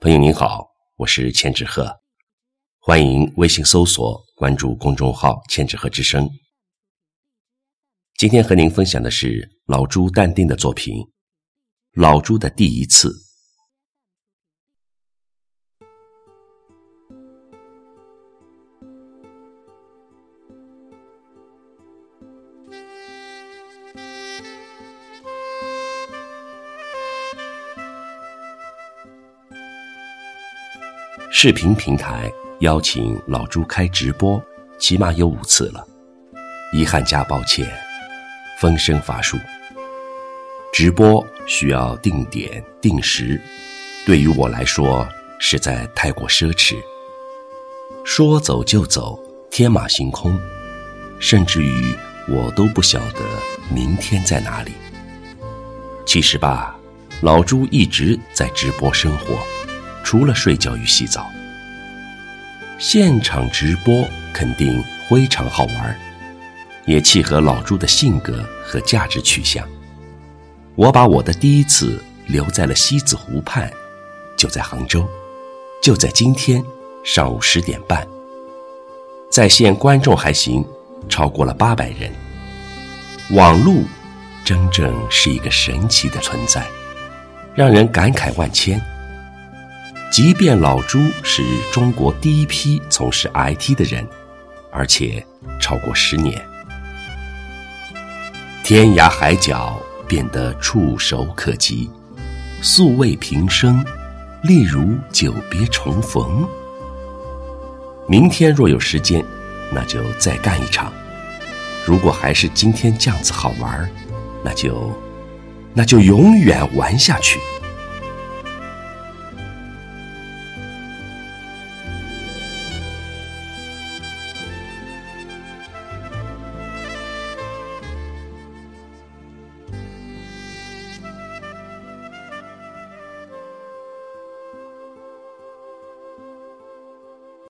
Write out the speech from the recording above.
朋友您好，我是千纸鹤，欢迎微信搜索关注公众号“千纸鹤之声”。今天和您分享的是老朱淡定的作品《老朱的第一次》。视频平台邀请老朱开直播，起码有五次了，遗憾加抱歉，风声乏术。直播需要定点定时，对于我来说实在太过奢侈。说走就走，天马行空，甚至于我都不晓得明天在哪里。其实吧，老朱一直在直播生活。除了睡觉与洗澡，现场直播肯定非常好玩，也契合老朱的性格和价值取向。我把我的第一次留在了西子湖畔，就在杭州，就在今天上午十点半，在线观众还行，超过了八百人。网路真正是一个神奇的存在，让人感慨万千。即便老朱是中国第一批从事 IT 的人，而且超过十年，天涯海角变得触手可及，素未平生，例如久别重逢。明天若有时间，那就再干一场；如果还是今天这样子好玩，那就那就永远玩下去。